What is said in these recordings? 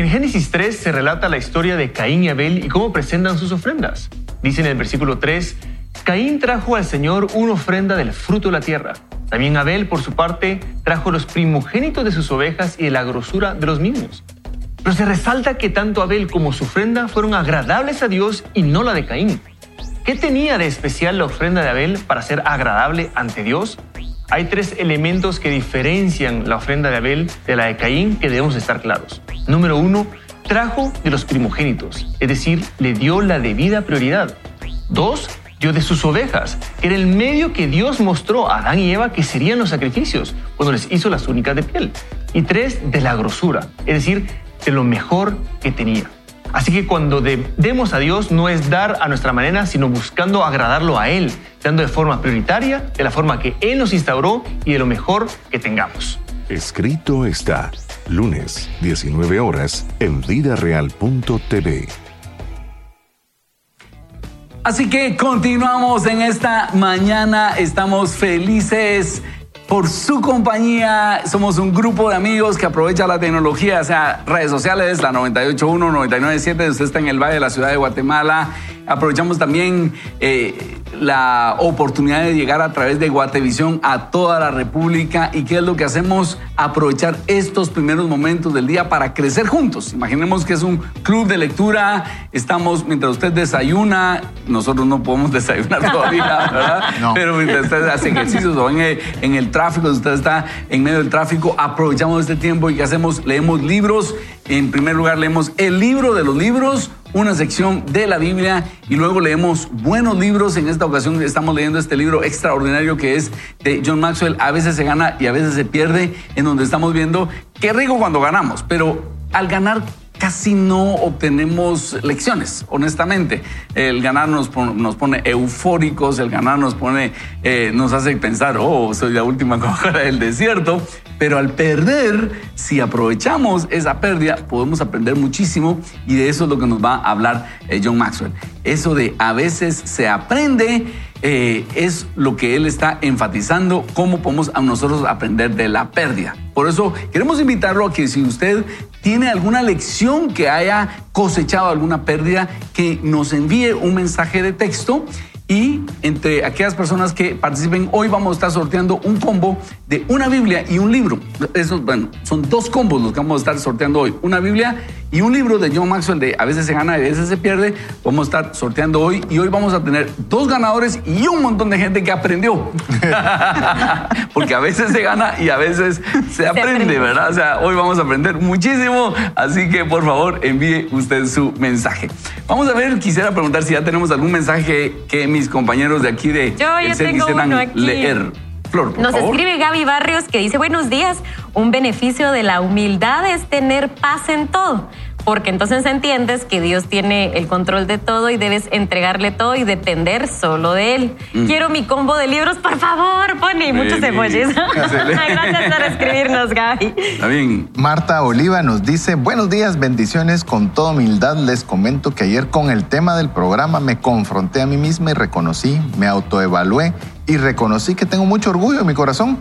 En Génesis 3 se relata la historia de Caín y Abel y cómo presentan sus ofrendas. Dice en el versículo 3, Caín trajo al Señor una ofrenda del fruto de la tierra. También Abel, por su parte, trajo los primogénitos de sus ovejas y de la grosura de los mismos. Pero se resalta que tanto Abel como su ofrenda fueron agradables a Dios y no la de Caín. ¿Qué tenía de especial la ofrenda de Abel para ser agradable ante Dios? Hay tres elementos que diferencian la ofrenda de Abel de la de Caín que debemos estar claros. Número uno, trajo de los primogénitos, es decir, le dio la debida prioridad. Dos, dio de sus ovejas, que era el medio que Dios mostró a Adán y Eva que serían los sacrificios cuando les hizo las únicas de piel. Y tres, de la grosura, es decir, de lo mejor que tenía. Así que cuando demos a Dios no es dar a nuestra manera, sino buscando agradarlo a Él, dando de forma prioritaria, de la forma que Él nos instauró y de lo mejor que tengamos. Escrito está, lunes, 19 horas, en vidareal.tv. Así que continuamos en esta mañana, estamos felices por su compañía. Somos un grupo de amigos que aprovecha la tecnología, o sea, redes sociales, la 981, 997, usted está en el Valle de la Ciudad de Guatemala. Aprovechamos también eh, la oportunidad de llegar a través de Guatevisión a toda la República. ¿Y qué es lo que hacemos? Aprovechar estos primeros momentos del día para crecer juntos. Imaginemos que es un club de lectura, estamos, mientras usted desayuna, nosotros no podemos desayunar todavía, ¿verdad? Pero mientras usted hace ejercicios o en el, en el tráfico, usted está en medio del tráfico, aprovechamos este tiempo y ¿qué hacemos? Leemos libros. En primer lugar, leemos el libro de los libros una sección de la Biblia y luego leemos buenos libros. En esta ocasión estamos leyendo este libro extraordinario que es de John Maxwell. A veces se gana y a veces se pierde, en donde estamos viendo qué rico cuando ganamos, pero al ganar casi no obtenemos lecciones, honestamente. El ganar nos, pone eufóricos, el ganar nos pone, eh, nos hace pensar, oh, soy la última coja del desierto. Pero al perder, si aprovechamos esa pérdida, podemos aprender muchísimo y de eso es lo que nos va a hablar eh, John Maxwell. Eso de a veces se aprende eh, es lo que él está enfatizando, cómo podemos a nosotros aprender de la pérdida. Por eso queremos invitarlo a que si usted tiene alguna lección que haya cosechado alguna pérdida, que nos envíe un mensaje de texto y entre aquellas personas que participen, hoy vamos a estar sorteando un combo de una Biblia y un libro. Eso, bueno, son dos combos los que vamos a estar sorteando hoy. Una Biblia y un libro de John Maxwell de A veces se gana y a veces se pierde. Vamos a estar sorteando hoy y hoy vamos a tener dos ganadores y un montón de gente que aprendió. Porque a veces se gana y a veces se aprende, ¿verdad? O sea, hoy vamos a aprender muchísimo. Así que por favor envíe usted su mensaje. Vamos a ver, quisiera preguntar si ya tenemos algún mensaje que mi mis compañeros de aquí de Yo ya tengo uno aquí. leer. Flor, Nos escribe Gaby Barrios que dice, buenos días, un beneficio de la humildad es tener paz en todo porque entonces entiendes que Dios tiene el control de todo y debes entregarle todo y depender solo de Él. Mm. Quiero mi combo de libros, por favor, Pony. Muchos emojis. Gracias por escribirnos, Gaby. Está bien. Marta Oliva nos dice, buenos días, bendiciones. Con toda humildad les comento que ayer con el tema del programa me confronté a mí misma y reconocí, me autoevalué y reconocí que tengo mucho orgullo en mi corazón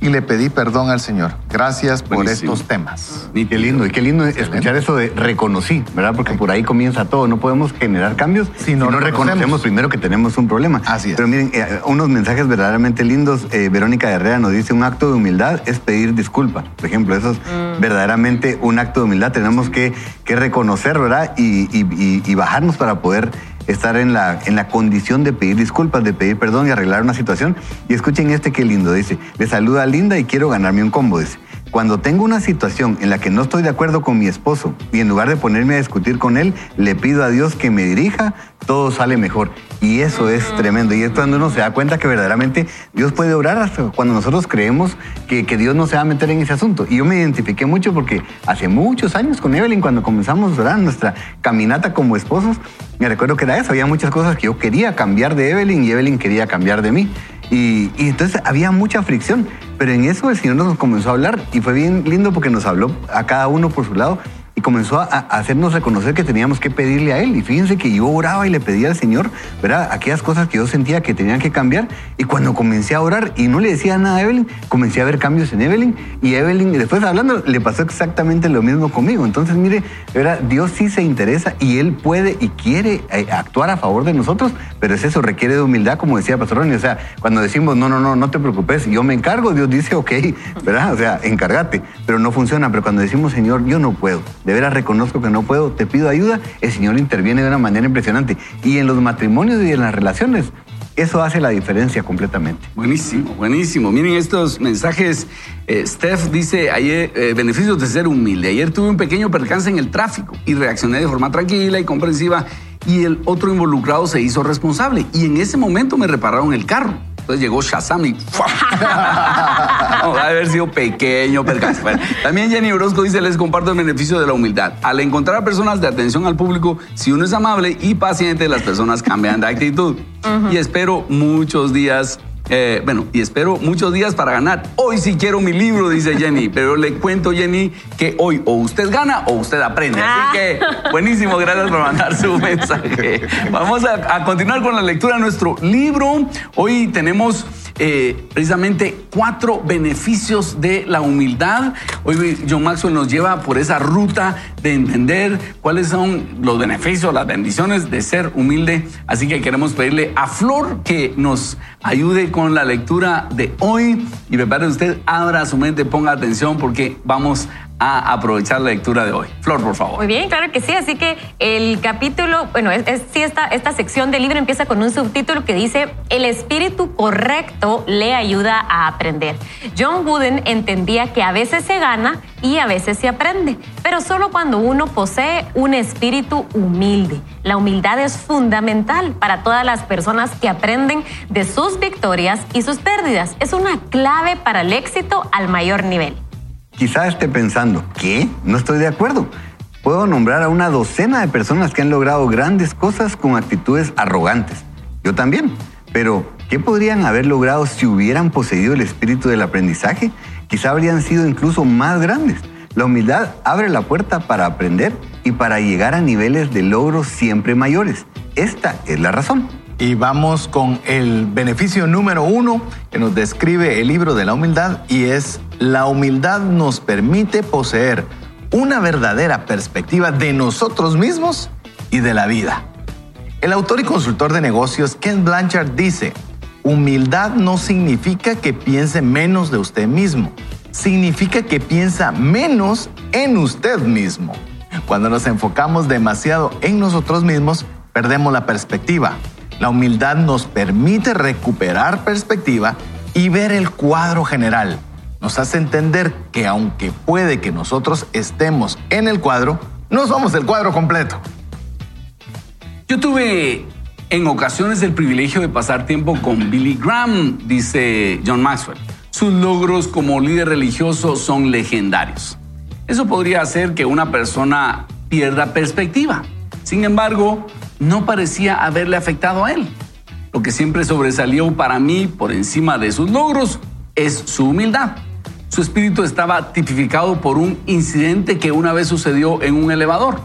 y le pedí perdón al Señor. Gracias por estos temas. Y qué lindo, y qué lindo escuchar eso de reconocí, ¿verdad? Porque por ahí comienza todo. No podemos generar cambios si no, reconocemos primero que tenemos un problema. Así es. Pero miren, eh, unos mensajes verdaderamente lindos. Eh, Verónica Herrera nos dice, un acto de humildad es pedir disculpa. Por ejemplo, eso es mm. verdaderamente un acto de humildad. Tenemos que, que reconocer, ¿verdad? Y, y bajarnos para poder estar en la, en la condición de pedir disculpas, de pedir perdón y arreglar una situación. Y escuchen este qué lindo, dice, le saluda Linda y quiero ganarme un combo, dice. Cuando tengo una situación en la que no estoy de acuerdo con mi esposo y en lugar de ponerme a discutir con él, le pido a Dios que me dirija, todo sale mejor. Y eso es tremendo. Y es cuando uno se da cuenta que verdaderamente Dios puede orar hasta cuando nosotros creemos que, que, Dios no se va a meter en ese asunto. Y yo me identifiqué mucho porque hace muchos años con Evelyn, cuando comenzamos nuestra caminata como esposos, me recuerdo que era eso. Había muchas cosas que yo quería cambiar de Evelyn y Evelyn quería cambiar de mí. Y, entonces había mucha fricción, pero en eso el Señor nos comenzó a hablar y fue bien lindo porque nos habló a cada uno por su lado comenzó a, hacernos reconocer que teníamos que pedirle a Él. Y fíjense que yo oraba y le pedía al Señor, ¿verdad? Aquellas cosas que yo sentía que tenían que cambiar. Y cuando comencé a orar y no le decía nada a Evelyn, comencé a ver cambios en Evelyn. Y Evelyn, después hablando, le pasó exactamente lo mismo conmigo. Entonces, mire, ¿verdad? Dios sí se interesa y Él puede y quiere eh, actuar a favor de nosotros, pero es eso, requiere de humildad, como decía Pastor Ronnie. O sea, cuando decimos, no, no, no, no te preocupes, yo me encargo, Dios dice, ok, ¿verdad? O sea, encárgate, pero no funciona. Pero cuando decimos, Señor, yo no puedo, veras reconozco que no puedo, te pido ayuda, el Señor interviene de una manera impresionante. Y en los matrimonios y en las relaciones, eso hace la diferencia completamente. Buenísimo, buenísimo. Miren estos mensajes. Eh, Steph dice, ayer, eh, beneficios de ser humilde. Ayer tuve un pequeño percance en el tráfico y reaccioné de forma tranquila y comprensiva y el otro involucrado se hizo responsable. Y en ese momento me repararon el carro. Entonces llegó Shazam y. No, va a haber sido pequeño percance. Bueno, también Jenny Orozco dice, les comparto el beneficio de la humildad. Al encontrar a personas de atención al público, si uno es amable y paciente, las personas cambian de actitud. Y espero muchos días eh, bueno, y espero muchos días para ganar. Hoy sí quiero mi libro, dice Jenny, pero le cuento, Jenny, que hoy o usted gana o usted aprende. Así que buenísimo, gracias por mandar su mensaje. Vamos a, a continuar con la lectura de nuestro libro. Hoy tenemos eh, precisamente cuatro beneficios de la humildad. Hoy John Maxwell nos lleva por esa ruta de entender cuáles son los beneficios, las bendiciones de ser humilde. Así que queremos pedirle a Flor que nos ayude con la lectura de hoy y prepare usted, abra su mente, ponga atención porque vamos a aprovechar la lectura de hoy. Flor, por favor. Muy bien, claro que sí. Así que el capítulo, bueno, sí, esta, esta sección del libro empieza con un subtítulo que dice, el espíritu correcto le ayuda a aprender. John Wooden entendía que a veces se gana y a veces se aprende, pero solo cuando uno posee un espíritu humilde. La humildad es fundamental para todas las personas que aprenden de sus victorias y sus pérdidas. Es una clave para el éxito al mayor nivel. Quizá esté pensando, ¿qué? No estoy de acuerdo. Puedo nombrar a una docena de personas que han logrado grandes cosas con actitudes arrogantes. Yo también. Pero, ¿qué podrían haber logrado si hubieran poseído el espíritu del aprendizaje? Quizá habrían sido incluso más grandes. La humildad abre la puerta para aprender y para llegar a niveles de logros siempre mayores. Esta es la razón. Y vamos con el beneficio número uno que nos describe el libro de la humildad y es la humildad nos permite poseer una verdadera perspectiva de nosotros mismos y de la vida. El autor y consultor de negocios Ken Blanchard dice, humildad no significa que piense menos de usted mismo, significa que piensa menos en usted mismo. Cuando nos enfocamos demasiado en nosotros mismos, perdemos la perspectiva. La humildad nos permite recuperar perspectiva y ver el cuadro general. Nos hace entender que aunque puede que nosotros estemos en el cuadro, no somos el cuadro completo. Yo tuve en ocasiones el privilegio de pasar tiempo con Billy Graham, dice John Maxwell. Sus logros como líder religioso son legendarios. Eso podría hacer que una persona pierda perspectiva. Sin embargo, no parecía haberle afectado a él. Lo que siempre sobresalió para mí por encima de sus logros es su humildad. Su espíritu estaba tipificado por un incidente que una vez sucedió en un elevador.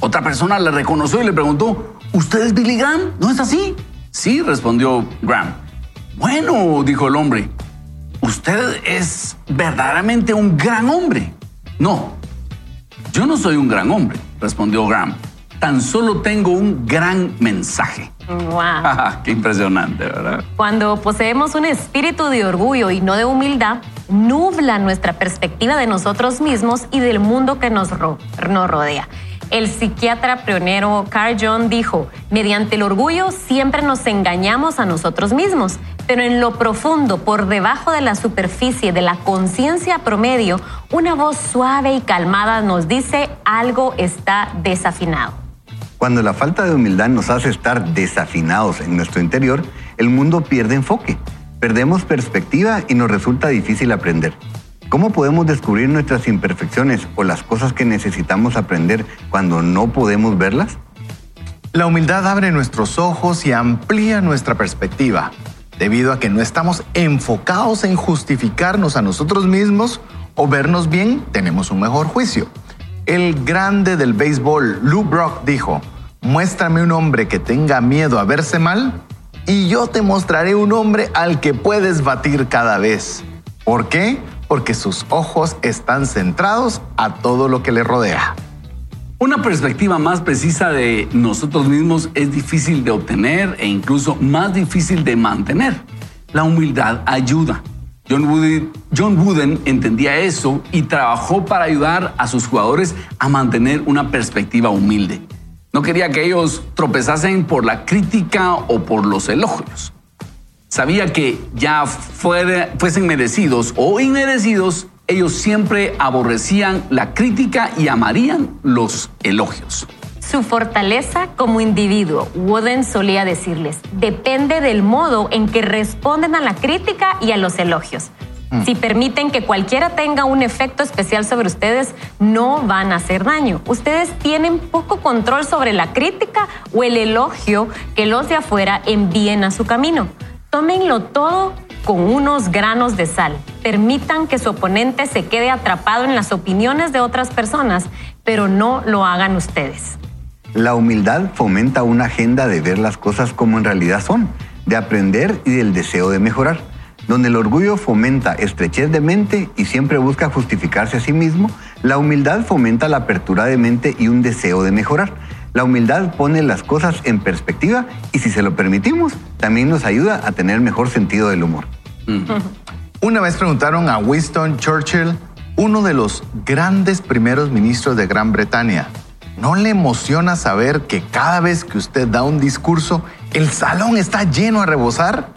Otra persona le reconoció y le preguntó, ¿usted es Billy Graham? ¿No es así? Sí, respondió Graham. Bueno, dijo el hombre, usted es verdaderamente un gran hombre. No, yo no soy un gran hombre, respondió Graham. Tan solo tengo un gran mensaje. Wow. Qué impresionante, ¿verdad? Cuando poseemos un espíritu de orgullo y no de humildad, nubla nuestra perspectiva de nosotros mismos y del mundo que nos, ro- nos rodea. El psiquiatra pionero Carl Jung dijo, mediante el orgullo siempre nos engañamos a nosotros mismos, pero en lo profundo, por debajo de la superficie de la conciencia promedio, una voz suave y calmada nos dice algo está desafinado. Cuando la falta de humildad nos hace estar desafinados en nuestro interior, el mundo pierde enfoque, perdemos perspectiva y nos resulta difícil aprender. ¿Cómo podemos descubrir nuestras imperfecciones o las cosas que necesitamos aprender cuando no podemos verlas? La humildad abre nuestros ojos y amplía nuestra perspectiva, debido a que no estamos enfocados en justificarnos a nosotros mismos o vernos bien, tenemos un mejor juicio. El grande del béisbol, Lou Brock, dijo, muéstrame un hombre que tenga miedo a verse mal y yo te mostraré un hombre al que puedes batir cada vez. ¿Por qué? Porque sus ojos están centrados a todo lo que le rodea. Una perspectiva más precisa de nosotros mismos es difícil de obtener e incluso más difícil de mantener. La humildad ayuda. John Wooden, entendía eso y trabajó para ayudar a sus jugadores a mantener una perspectiva humilde. No quería que ellos tropezasen por la crítica o por los elogios. Sabía que ya fuesen merecidos o inmerecidos, ellos siempre aborrecían la crítica y amarían los elogios. Su fortaleza como individuo, Wooden solía decirles, depende del modo en que responden a la crítica y a los elogios. Mm. Si permiten que cualquiera tenga un efecto especial sobre ustedes, no van a hacer daño. Ustedes tienen poco control sobre la crítica o el elogio que los de afuera envíen a su camino. Tómenlo todo con unos granos de sal. Permitan que su oponente se quede atrapado en las opiniones de otras personas, pero no lo hagan ustedes. La humildad fomenta una agenda de ver las cosas como en realidad son, de aprender y del deseo de mejorar. Donde el orgullo fomenta estrechez de mente y siempre busca justificarse a sí mismo, la humildad fomenta la apertura de mente y un deseo de mejorar. La humildad pone las cosas en perspectiva y si se lo permitimos, también nos ayuda a tener mejor sentido del humor. Una vez preguntaron a Winston Churchill, uno de los grandes primeros ministros de Gran Bretaña, ¿no le emociona saber que cada vez que usted da un discurso, el salón está lleno a rebosar?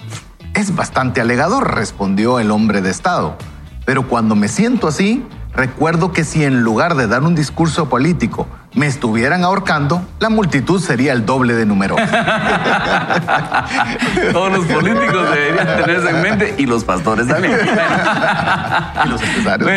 Es bastante alegador, respondió el hombre de Estado. Pero cuando me siento así, recuerdo que si en lugar de dar un discurso político me estuvieran ahorcando, la multitud sería el doble de número. Todos los políticos deberían tenerse en mente y los pastores también. y los empresarios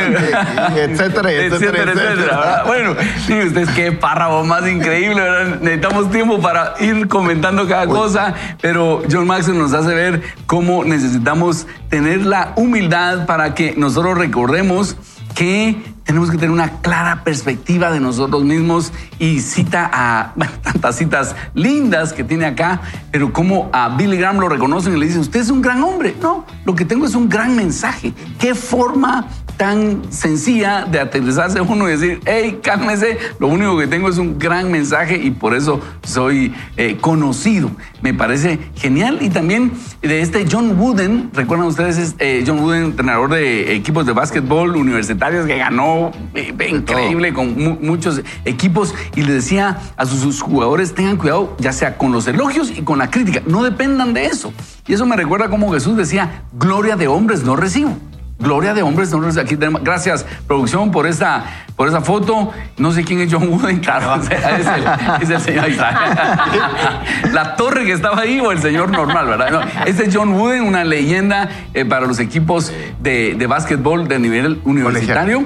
etcétera, etcétera, etcétera. Bueno, miren ustedes qué párrafo más increíble, Necesitamos tiempo para ir comentando cada cosa, pero John Maxwell nos hace ver cómo necesitamos tener la humildad para que nosotros recordemos que tenemos que tener una clara perspectiva de nosotros mismos y cita a tantas citas lindas que tiene acá, pero como a Billy Graham lo reconocen y le dicen, usted es un gran hombre. No, lo que tengo es un gran mensaje. ¿Qué forma tan sencilla de aterrizarse uno y decir, hey, cálmese, lo único que tengo es un gran mensaje y por eso soy eh, conocido. Me parece genial. Y también de este John Wooden, recuerdan ustedes, es eh, John Wooden, entrenador de equipos de básquetbol universitarios que ganó eh, increíble con muchos equipos y le decía a sus, jugadores, tengan cuidado, ya sea con los elogios y con la crítica, no dependan de eso. Y eso me recuerda como Jesús decía, gloria de hombres no recibo. Gloria de hombres, hombres aquí tenemos. Gracias, producción, por esta, por esa foto. No sé quién es John Wooden, claro, es el, señor La torre que estaba ahí o el señor normal, ¿verdad? este es John Wooden, una leyenda eh, para los equipos de, de básquetbol de nivel universitario.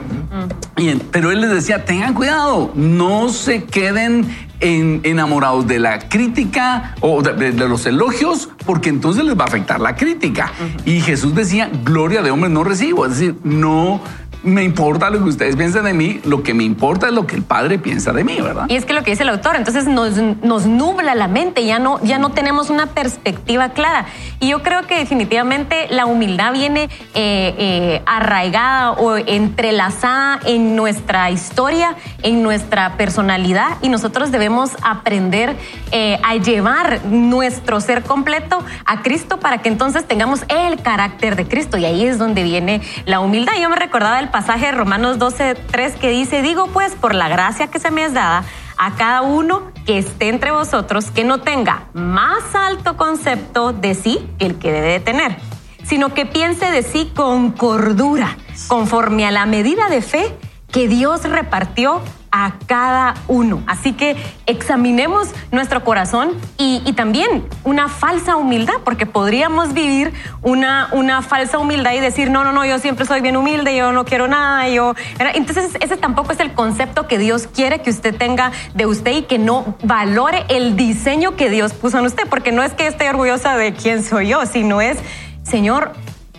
pero él les decía, tengan cuidado, no se queden enamorados de la crítica o de, los elogios, porque entonces les va a afectar la crítica. Y Jesús decía, gloria de hombres no recibo, es decir, no me importa lo que ustedes piensen de mí, lo que me importa es lo que el Padre piensa de mí, ¿verdad? Y es que lo que dice el autor, entonces nos, nos nubla la mente, ya no, ya no tenemos una perspectiva clara. Y yo creo que definitivamente la humildad viene eh, eh, arraigada o entrelazada en nuestra historia, en nuestra personalidad, y nosotros debemos aprender eh, a llevar nuestro ser completo a Cristo para que entonces tengamos el carácter de Cristo. Y ahí es donde viene la humildad. Yo me recordaba el pasaje de Romanos 12, 3 que dice, digo pues, por la gracia que se me es dada, a cada uno que esté entre vosotros, que no tenga más alto concepto de sí que el que debe de tener, sino que piense de sí con cordura, conforme a la medida de fe que Dios repartió a cada uno. Así que examinemos nuestro corazón y, también una falsa humildad, porque podríamos vivir una, una falsa humildad y decir, no, no, no, yo siempre soy bien humilde, yo no quiero nada, yo... Entonces ese tampoco es el concepto que Dios quiere que usted tenga de usted y que no valore el diseño que Dios puso en usted, porque no es que esté orgullosa de quién soy yo, sino es, Señor,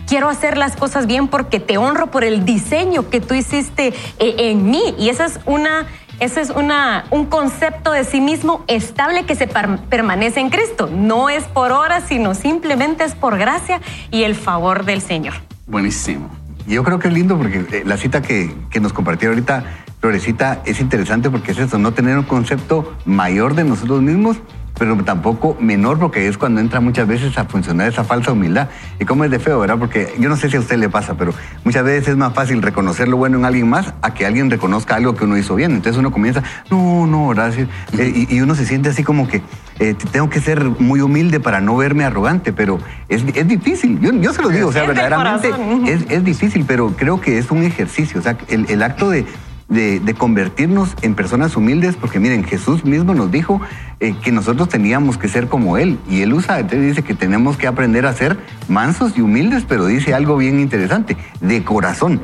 quiero hacer las cosas bien porque te honro por el diseño que tú hiciste eh, en mí. Y esa es una es una, un concepto de sí mismo estable que se permanece en Cristo. No es por horas, sino simplemente es por gracia y el favor del Señor. Buenísimo. Yo creo que es lindo porque eh, la cita que, que nos compartió ahorita Florecita es interesante porque es eso, no tener un concepto mayor de nosotros mismos, pero tampoco menor, porque es cuando entra muchas veces a funcionar esa falsa humildad. Y como es de feo, ¿verdad? Porque yo no sé si a usted le pasa, pero muchas veces es más fácil reconocer lo bueno en alguien más a que alguien reconozca algo que uno hizo bien. Entonces uno comienza, no, no, gracias. Eh, y, uno se siente así como que eh, tengo que ser muy humilde para no verme arrogante, pero es, es difícil. Yo, yo, se lo digo, o sea, verdaderamente es, es, difícil, pero creo que es un ejercicio. O sea, el, el acto de de, convertirnos en personas humildes, porque miren, Jesús mismo nos dijo eh, que nosotros teníamos que ser como Él, y Él usa, dice que tenemos que aprender a ser mansos y humildes, pero dice algo bien interesante, de corazón.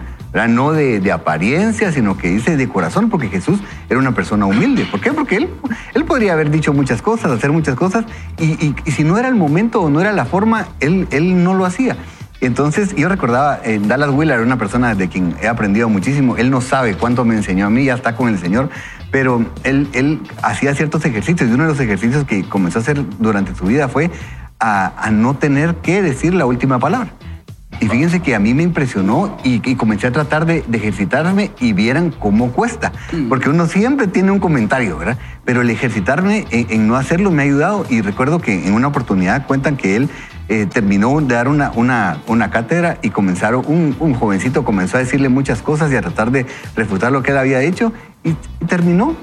no de, apariencia, sino que dice de corazón, porque Jesús era una persona humilde. ¿Por qué? Porque él, él podría haber dicho muchas cosas, hacer muchas cosas, y, y si no era el momento o no era la forma, él, él no lo hacía. Entonces yo recordaba, eh, Dallas Willard, una persona de quien he aprendido muchísimo, él no sabe cuánto me enseñó a mí, ya está con el Señor, pero él, él hacía ciertos ejercicios y uno de los ejercicios que comenzó a hacer durante su vida fue a, no tener que decir la última palabra. Y fíjense que a mí me impresionó y, comencé a tratar de, ejercitarme y vieran cómo cuesta. Mm. Porque uno siempre tiene un comentario, ¿verdad? Pero el ejercitarme en, en, no hacerlo me ha ayudado. Y recuerdo que en una oportunidad cuentan que él eh, terminó de dar una, una, una cátedra y comenzaron, un, un, jovencito comenzó a decirle muchas cosas y a tratar de refutar lo que él había hecho y, terminó.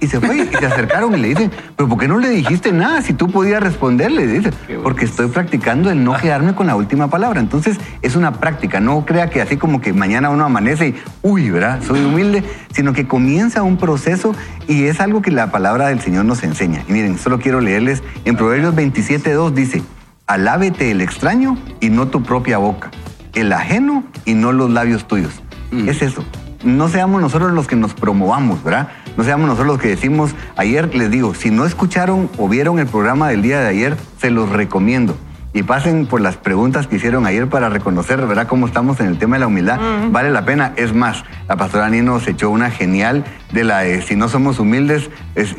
Y se fue y se acercaron y le dicen, pero ¿por qué no le dijiste nada si tú podías responderle? Dice, porque estoy practicando el no quedarme con la última palabra. Entonces es una práctica, no crea que así como que mañana uno amanece y, uy, ¿verdad? Soy humilde, sino que comienza un proceso y es algo que la palabra del Señor nos enseña. Y miren, solo quiero leerles, en Proverbios 27.2 dice, alábete el extraño y no tu propia boca, el ajeno y no los labios tuyos. Mm. Es eso. No seamos nosotros los que nos promovamos, ¿verdad? No seamos nosotros los que decimos, ayer les digo, si no escucharon o vieron el programa del día de ayer, se los recomiendo y pasen por las preguntas que hicieron ayer para reconocer, ¿verdad?, cómo estamos en el tema de la humildad. Vale la pena. Es más, la pastora Nino se echó una genial de la de si no somos humildes,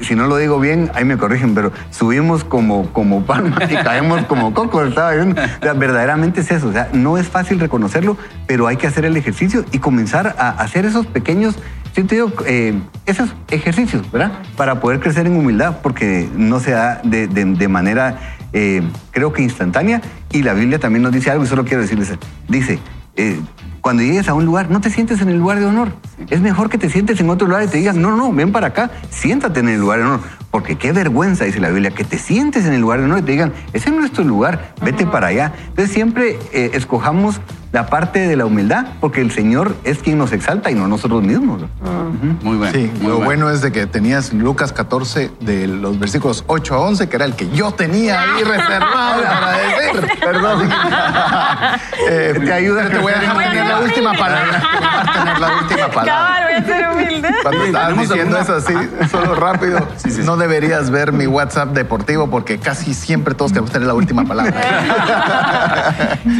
si no lo digo bien, ahí me corrigen, pero subimos como, como palmas y caemos como cocos, ¿sabes? verdaderamente es eso. O sea, no es fácil reconocerlo, pero hay que hacer el ejercicio y comenzar a hacer esos pequeños digo, eh, esos ejercicios, ¿verdad? Para poder crecer en humildad, porque no se da de, manera eh, creo que instantánea, y la Biblia también nos dice algo, y solo quiero decirles, dice, eh, cuando llegues a un lugar, no te sientes en el lugar de honor. Es mejor que te sientes en otro lugar y te digas, no, no, ven para acá, siéntate en el lugar de honor. Porque qué vergüenza, dice la Biblia, que te sientes en el lugar de honor y te digan, ese no es tu lugar, vete para allá. Entonces siempre eh, escojamos la parte de la humildad, porque el Señor es quien nos exalta y no nosotros mismos. Muy bueno. Sí, lo bueno. es de que tenías Lucas 14 de los versículos 8 a 11, que era el que yo tenía ahí reservado para decir. Perdón. eh, te ayuda, te voy a tener la última palabra. a tener la última palabra. voy a ser humilde. Cuando estabas diciendo eso así, solo rápido, no deberías ver mi WhatsApp deportivo porque casi siempre todos queremos tener la última palabra.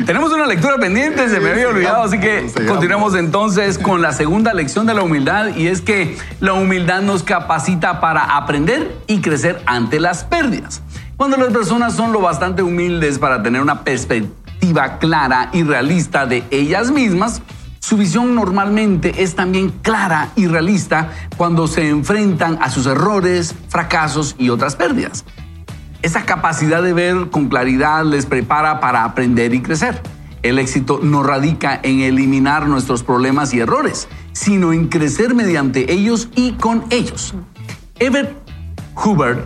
Tenemos una lectura pendiente se me había olvidado, así que continuemos entonces con la segunda lección de la humildad y es que la humildad nos capacita para aprender y crecer ante las pérdidas. Cuando las personas son lo bastante humildes para tener una perspectiva clara y realista de ellas mismas, su visión normalmente es también clara y realista cuando se enfrentan a sus errores, fracasos y otras pérdidas. Esa capacidad de ver con claridad les prepara para aprender y crecer. El éxito no radica en eliminar nuestros problemas y errores, sino en crecer mediante ellos y con ellos. Everett Hubert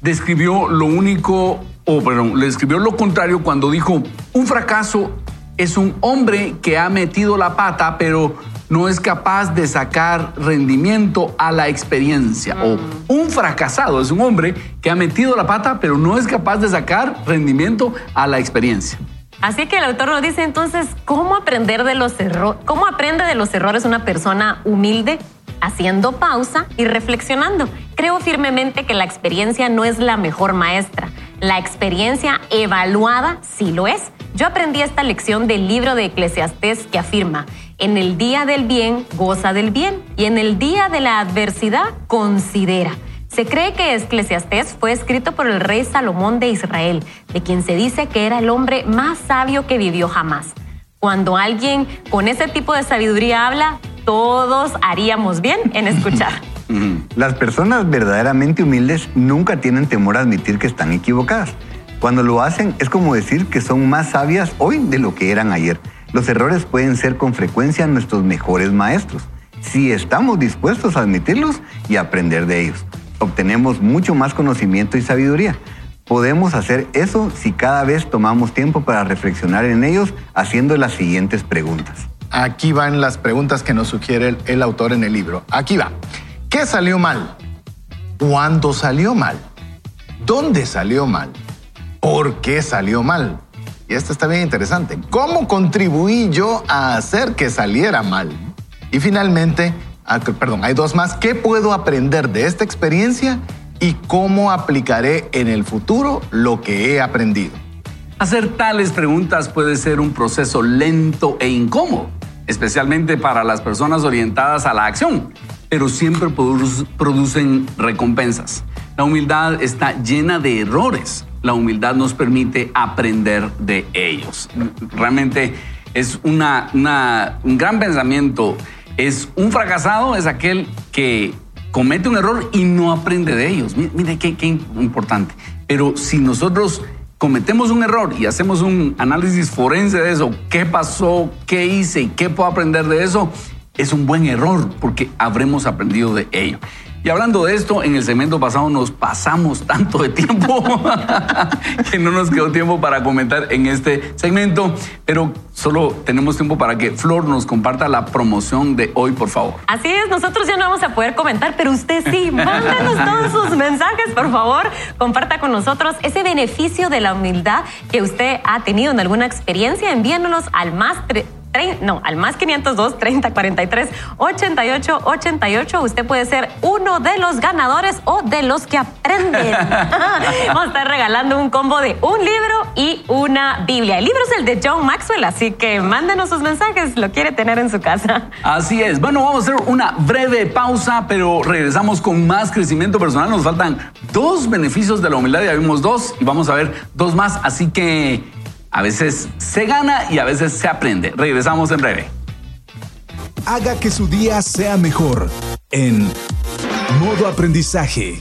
describió lo único, o perdón, le escribió lo contrario cuando dijo, un fracaso es un hombre que ha metido la pata, pero no es capaz de sacar rendimiento a la experiencia. O un fracasado es un hombre que ha metido la pata, pero no es capaz de sacar rendimiento a la experiencia. Así que el autor nos dice entonces, ¿cómo aprender de los? ¿Cómo aprende de los errores una persona humilde? Haciendo pausa y reflexionando. Creo firmemente que la experiencia no es la mejor maestra. La experiencia evaluada sí lo es, Yo aprendí esta lección del libro de Eclesiastés que afirma, en el día del bien, goza del bien, y en el día de la adversidad, considera. Se cree que Eclesiastés fue escrito por el rey Salomón de Israel, de quien se dice que era el hombre más sabio que vivió jamás. Cuando alguien con ese tipo de sabiduría habla, todos haríamos bien en escuchar. Las personas verdaderamente humildes nunca tienen temor a admitir que están equivocadas. Cuando lo hacen es como decir que son más sabias hoy de lo que eran ayer. Los errores pueden ser con frecuencia nuestros mejores maestros, si estamos dispuestos a admitirlos y aprender de ellos. Obtenemos mucho más conocimiento y sabiduría. Podemos hacer eso si cada vez tomamos tiempo para reflexionar en ellos haciendo las siguientes preguntas. Aquí van las preguntas que nos sugiere el, autor en el libro. Aquí va. ¿Qué salió mal? ¿Cuándo salió mal? ¿Dónde salió mal? ¿Por qué salió mal? Y esto está bien interesante. ¿Cómo contribuí yo a hacer que saliera mal? Y finalmente, ah, perdón, hay dos más. ¿Qué puedo aprender de esta experiencia y cómo aplicaré en el futuro lo que he aprendido? Hacer tales preguntas puede ser un proceso lento e incómodo, especialmente para las personas orientadas a la acción, pero siempre producen recompensas. La humildad está llena de errores la humildad nos permite aprender de ellos. Realmente es una, un gran pensamiento. Es un fracasado, es aquel que comete un error y no aprende de ellos. Mire, qué, qué importante. Pero si nosotros cometemos un error y hacemos un análisis forense de eso, qué pasó, qué hice y qué puedo aprender de eso, es un buen error porque habremos aprendido de ello. Y hablando de esto, en el segmento pasado nos pasamos tanto de tiempo que no nos quedó tiempo para comentar en este segmento, pero solo tenemos tiempo para que Flor nos comparta la promoción de hoy, por favor. Así es, nosotros ya no vamos a poder comentar, pero usted sí, mándenos todos sus mensajes, por favor, comparta con nosotros ese beneficio de la humildad que usted ha tenido en alguna experiencia, enviándonos al más no, al más 502 30 43 88 88. Usted puede ser uno de los ganadores o de los que aprenden. Vamos a estar regalando un combo de un libro y una Biblia. El libro es el de John Maxwell, así que mándenos sus mensajes, lo quiere tener en su casa. Así es. Bueno, vamos a hacer una breve pausa, pero regresamos con más crecimiento personal. Nos faltan dos beneficios de la humildad, ya vimos dos y vamos a ver dos más, así que a veces se gana y a veces se aprende. Regresamos en breve. Haga que su día sea mejor en modo aprendizaje.